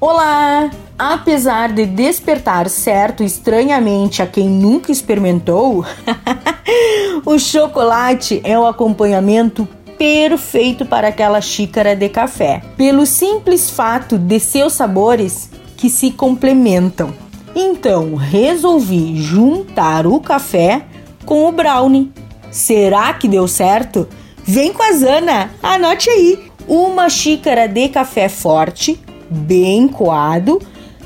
Olá! Apesar de despertar certo estranhamente a quem nunca experimentou, o chocolate é o acompanhamento perfeito para aquela xícara de café, pelo simples fato de seus sabores que se complementam. Então, resolvi juntar o café com o brownie. Será que deu certo? Vem com a Zana, anote aí. Uma xícara de café forte, bem coado,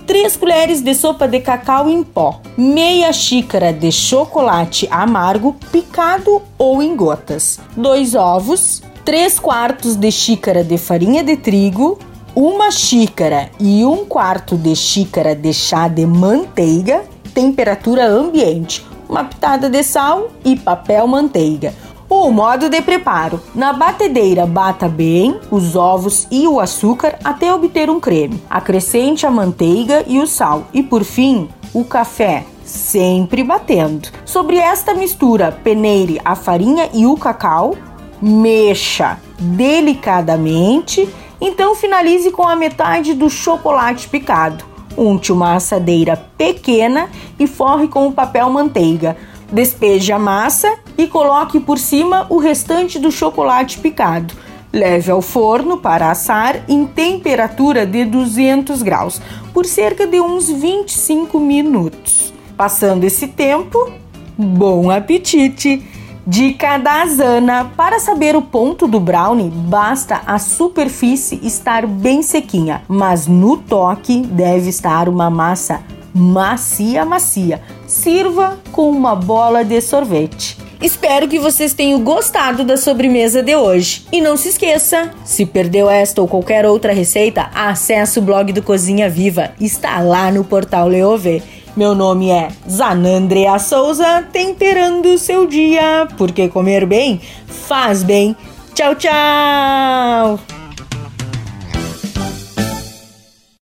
3 colheres de sopa de cacau em pó, meia xícara de chocolate amargo picado ou em gotas, 2 ovos, 3 quartos de xícara de farinha de trigo, uma xícara e um quarto de xícara de chá de manteiga, temperatura ambiente, uma pitada de sal e papel manteiga. O modo de preparo: na batedeira bata bem os ovos e o açúcar até obter um creme. Acrescente a manteiga e o sal e por fim o café, sempre batendo. Sobre esta mistura, peneire a farinha e o cacau, mexa delicadamente, então finalize com a metade do chocolate picado. Unte uma assadeira pequena e forre com o papel manteiga. Despeje a massa e coloque por cima o restante do chocolate picado. Leve ao forno para assar em temperatura de 200 graus por cerca de uns 25 minutos. Passando esse tempo, bom apetite! Dica da Zana: para saber o ponto do brownie, basta a superfície estar bem sequinha, mas no toque deve estar uma massa macia, macia. Sirva com uma bola de sorvete. Espero que vocês tenham gostado da sobremesa de hoje. E não se esqueça, se perdeu esta ou qualquer outra receita, acesse o blog do Cozinha Viva. Está lá no portal Leovê. Meu nome é Zanandrea Souza, temperando o seu dia, porque comer bem faz bem. Tchau, tchau!